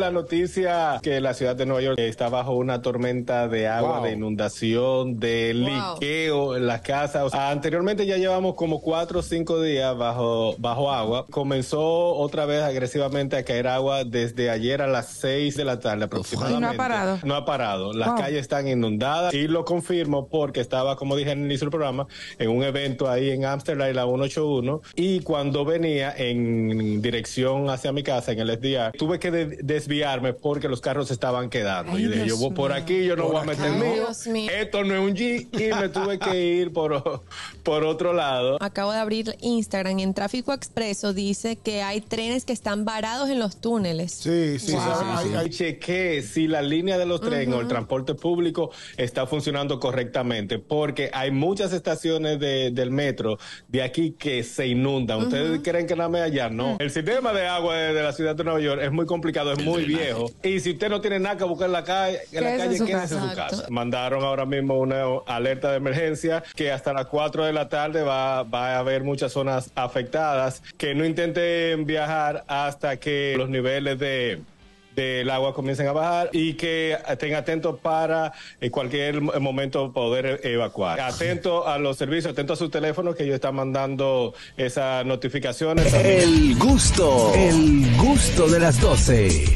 La noticia que la ciudad de Nueva York está bajo una tormenta de agua, Wow. de inundación, de Wow. liqueo en las casas. Anteriormente ya llevamos como cuatro o cinco días bajo, bajo agua. Comenzó otra vez agresivamente a caer agua desde ayer a las seis de la tarde aproximadamente. Y no ha parado. No ha parado. Las Wow. calles están inundadas y lo confirmo porque estaba, como dije en el inicio del programa, en un evento ahí en Amsterdam, en la 181, y cuando venía en dirección hacia mi casa, en el SDR, tuve que de- desviarme porque los carros se estaban quedando. Ay, y dije, Dios yo voy por aquí, yo no voy a meter mío. Esto no es un G y me tuve que ir por, por otro lado. Acabo de abrir Instagram. En Tráfico Expreso dice que hay trenes que están varados en los túneles. Sí, sí, sí, Wow. sí, sí. Ahí chequeé si la línea de los trenes o el transporte público está funcionando correctamente, porque hay muchas estaciones de- del metro de aquí que se inundan. ¿Ustedes creen que nada más allá? No. El sistema de agua de, de la ciudad de Nueva York es muy complicado, es muy viejo. Y si usted no tiene nada que buscar en la calle, en la calle su quédese en su casa. casa. Mandaron ahora mismo una alerta de emergencia que hasta las 4 de la tarde va, va a haber muchas zonas afectadas, que no intenten viajar hasta que los niveles de del agua comiencen a bajar y que estén atentos para en cualquier mo- momento poder evacuar. Atento a los servicios, atento a sus teléfonos que ellos están mandando esas notificaciones. El gusto, el gusto de las 12.